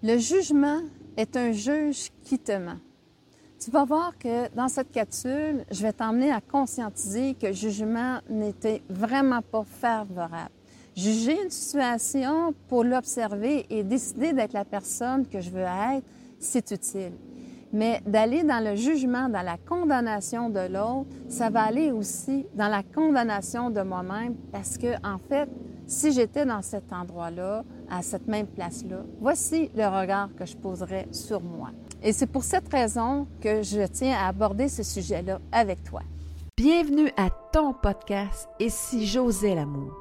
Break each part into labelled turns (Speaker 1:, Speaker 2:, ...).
Speaker 1: Le jugement est un juge qui te ment. Tu vas voir que dans cette capsule, je vais t'emmener à conscientiser que le jugement n'était vraiment pas favorable. Juger une situation pour l'observer et décider d'être la personne que je veux être, c'est utile. Mais d'aller dans le jugement, dans la condamnation de l'autre, ça va aller aussi dans la condamnation de moi-même parce que, en fait, si j'étais dans cet endroit-là, à cette même place-là, voici le regard que je poserais sur moi. Et c'est pour cette raison que je tiens à aborder ce sujet-là avec toi.
Speaker 2: Bienvenue à ton podcast si j'osais l'amour.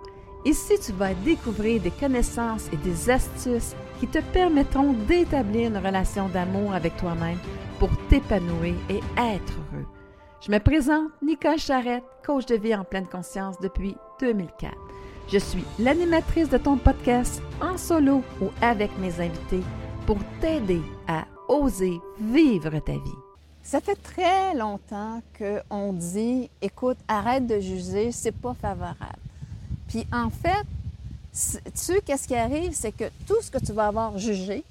Speaker 2: Ici, tu vas découvrir des connaissances et des astuces qui te permettront d'établir une relation d'amour avec toi-même pour t'épanouir et être heureux. Je me présente Nicole Charrette, coach de vie en pleine conscience depuis 2004. Je suis l'animatrice de ton podcast en solo ou avec mes invités pour t'aider à oser vivre ta vie.
Speaker 1: Ça fait très longtemps qu'on dit écoute, arrête de juger, c'est pas favorable. Puis en fait, tu qu'est-ce qui arrive, c'est que tout ce que tu vas avoir jugé,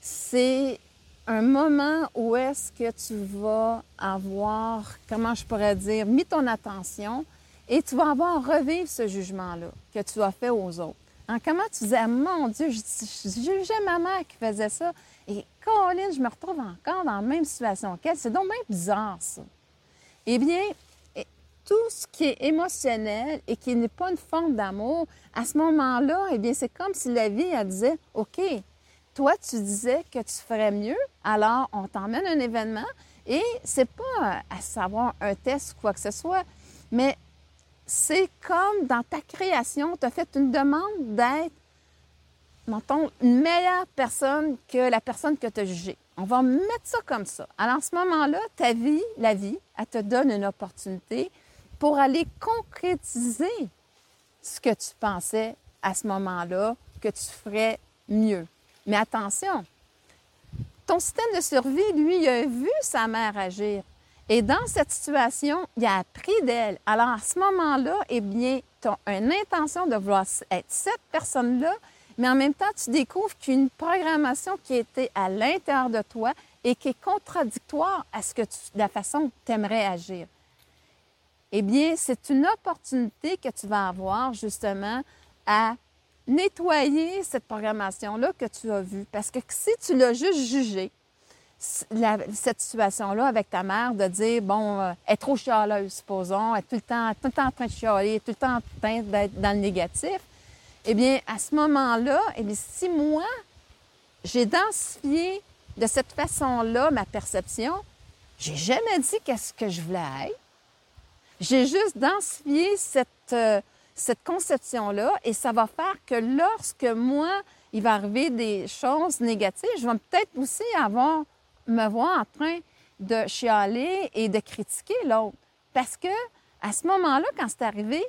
Speaker 1: c'est un moment où est-ce que tu vas avoir, comment je pourrais dire, mis ton attention et tu vas avoir revivre ce jugement-là que tu as fait aux autres. En comment tu disais, mon Dieu, je, jugeais ma mère qui faisait ça. Et Colin, je me retrouve encore dans la même situation qu'elle. C'est donc bien bizarre, ça. Eh bien, tout ce qui est émotionnel et qui n'est pas une forme d'amour, à ce moment-là, eh bien, c'est comme si la vie, elle disait, OK, toi, tu disais que tu ferais mieux, alors on t'emmène un événement et c'est pas à savoir un test ou quoi que ce soit, mais c'est comme dans ta création, tu as fait une demande d'être, mettons, une meilleure personne que la personne que tu as jugée. On va mettre ça comme ça. Alors, en ce moment-là, ta vie, la vie, elle te donne une opportunité pour aller concrétiser ce que tu pensais à ce moment-là que tu ferais mieux. Mais attention, ton système de survie, lui, a vu sa mère agir. Et dans cette situation, il a appris d'elle. Alors, à ce moment-là, eh bien, tu as une intention de vouloir être cette personne-là, mais en même temps, tu découvres qu'une programmation qui était à l'intérieur de toi et qui est contradictoire à ce que la façon dont tu aimerais agir. Eh bien, c'est une opportunité que tu vas avoir justement à nettoyer cette programmation-là que tu as vue. Parce que si tu l'as juste jugée, cette situation-là avec ta mère, de dire, bon, euh, elle est trop chialeuse, supposons, elle est tout le temps, tout le temps en train de chialer, tout le temps en train d'être dans le négatif, eh bien, à ce moment-là, eh bien, si moi, j'ai densifié de cette façon-là ma perception, j'ai jamais dit qu'est-ce que je voulais être. J'ai juste densifié cette, euh, cette conception-là et ça va faire que lorsque moi, il va arriver des choses négatives, je vais peut-être aussi avoir me voir en train de chialer et de critiquer l'autre. Parce que à ce moment-là, quand c'est arrivé,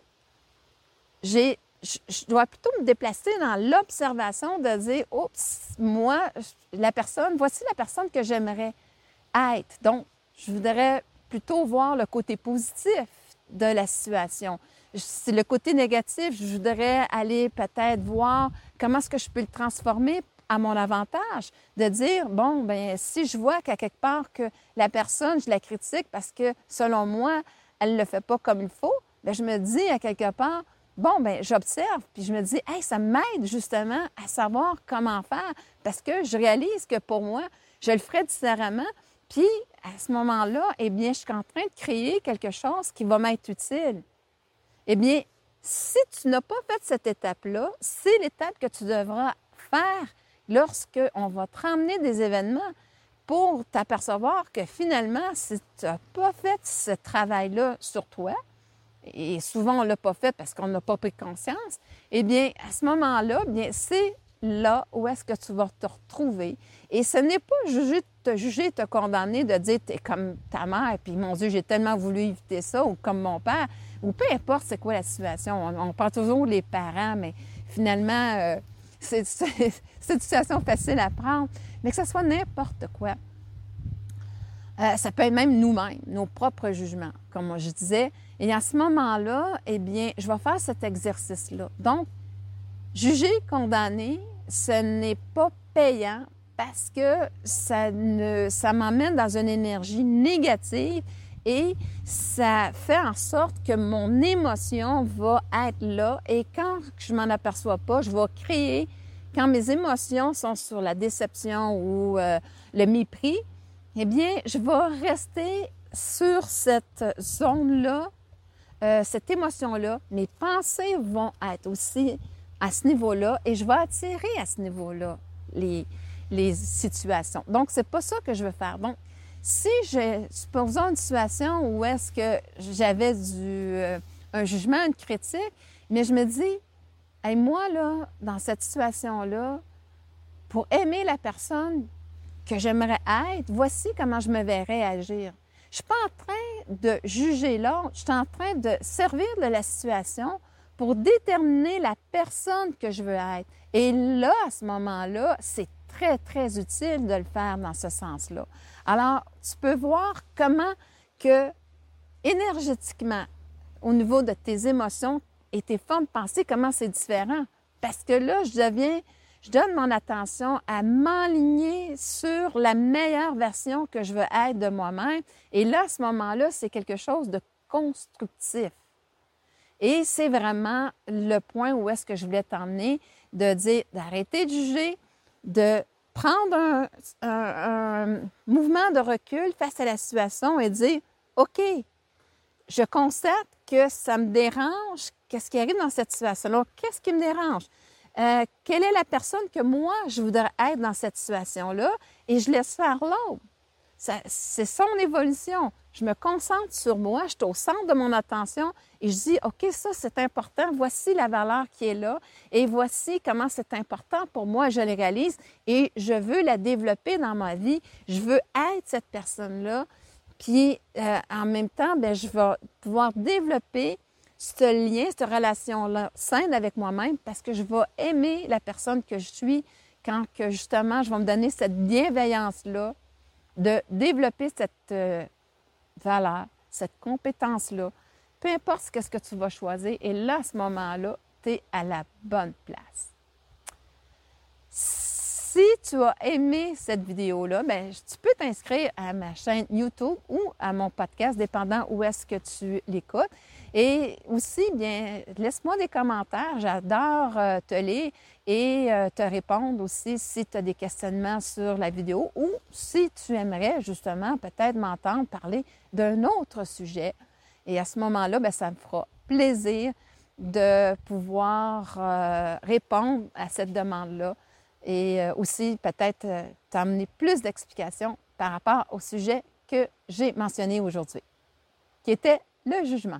Speaker 1: j'ai, je, dois plutôt me déplacer dans l'observation de dire, oups, moi, la personne, voici la personne que j'aimerais être. Donc, je voudrais plutôt voir le côté positif de la situation. C'est le côté négatif, je voudrais aller peut-être voir comment est-ce que je peux le transformer à mon avantage de dire, bon, ben si je vois qu'à quelque part que la personne, je la critique parce que, selon moi, elle ne le fait pas comme il faut, bien, je me dis à quelque part, bon, ben j'observe, puis je me dis, hey, ça m'aide justement à savoir comment faire parce que je réalise que pour moi, je le ferais différemment. Puis, à ce moment-là, eh bien, je suis en train de créer quelque chose qui va m'être utile. Eh bien, si tu n'as pas fait cette étape-là, c'est l'étape que tu devras faire lorsqu'on va te ramener des événements pour t'apercevoir que finalement, si tu n'as pas fait ce travail-là sur toi, et souvent on ne l'a pas fait parce qu'on n'a pas pris conscience, eh bien, à ce moment-là, bien, c'est là où est-ce que tu vas te retrouver. Et ce n'est pas juger, te juger, te condamner, de dire tu es comme ta mère, puis mon Dieu, j'ai tellement voulu éviter ça, ou comme mon père, ou peu importe c'est quoi la situation. On, parle toujours les parents, mais finalement, euh, c'est une situation facile à prendre, mais que ce soit n'importe quoi. Euh, ça peut être même nous-mêmes, nos propres jugements, comme je disais. Et à ce moment-là, eh bien, je vais faire cet exercice-là. Donc, juger, condamner, ce n'est pas payant parce que ça, ne, ça m'emmène dans une énergie négative et ça fait en sorte que mon émotion va être là et quand je m'en aperçois pas, je vais créer, quand mes émotions sont sur la déception ou euh, le mépris, eh bien, je vais rester sur cette zone-là, euh, cette émotion-là. Mes pensées vont être aussi à ce niveau-là et je vais attirer à ce niveau-là les, situations. Donc, c'est pas ça que je veux faire. Donc, si je, supposons une situation où est-ce que j'avais du, euh, un jugement, une critique, mais je me dis, hey, moi, là, dans cette situation-là, pour aimer la personne que j'aimerais être, voici comment je me verrais agir. Je suis pas en train de juger l'autre, je suis en train de servir de la situation pour déterminer la personne que je veux être. Et là, à ce moment-là, c'est très, très utile de le faire dans ce sens-là. Alors, tu peux voir comment que énergétiquement, au niveau de tes émotions et tes formes de pensée, comment c'est différent. Parce que là, je deviens, je donne mon attention à m'enligner sur la meilleure version que je veux être de moi-même. Et là, à ce moment-là, c'est quelque chose de constructif. Et c'est vraiment le point où est-ce que je voulais t'emmener, de dire d'arrêter de juger, de prendre un, mouvement de recul face à la situation et dire, OK, je constate que ça me dérange, qu'est-ce qui arrive dans cette situation-là, qu'est-ce qui me dérange, euh, quelle est la personne que moi, je voudrais être dans cette situation-là, et je laisse faire l'autre. C'est son évolution. Je me concentre sur moi, je suis au centre de mon attention et je dis, OK, ça c'est important, voici la valeur qui est là et voici comment c'est important pour moi, je le réalise et je veux la développer dans ma vie. Je veux être cette personne-là. Puis euh, en même temps, bien, je vais pouvoir développer ce lien, cette relation-là saine avec moi-même parce que je vais aimer la personne que je suis quand que justement je vais me donner cette bienveillance-là de développer cette euh, valeur, cette compétence-là, peu importe ce que tu vas choisir, et là, à ce moment-là, tu es à la bonne place. Si tu as aimé cette vidéo-là, ben, tu peux t'inscrire à ma chaîne YouTube ou à mon podcast, dépendant où est-ce que tu l'écoutes. Et aussi, bien, laisse-moi des commentaires. J'adore euh, te lire et euh, te répondre aussi si tu as des questionnements sur la vidéo ou si tu aimerais justement peut-être m'entendre parler d'un autre sujet. Et à ce moment-là, bien, ça me fera plaisir de pouvoir euh, répondre à cette demande-là et aussi peut-être t'amener plus d'explications par rapport au sujet que j'ai mentionné aujourd'hui, qui était le jugement.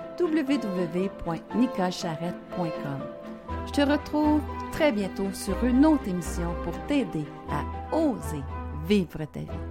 Speaker 2: www.nicolecharrette.com. Je te retrouve très bientôt sur une autre émission pour t'aider à oser vivre ta vie.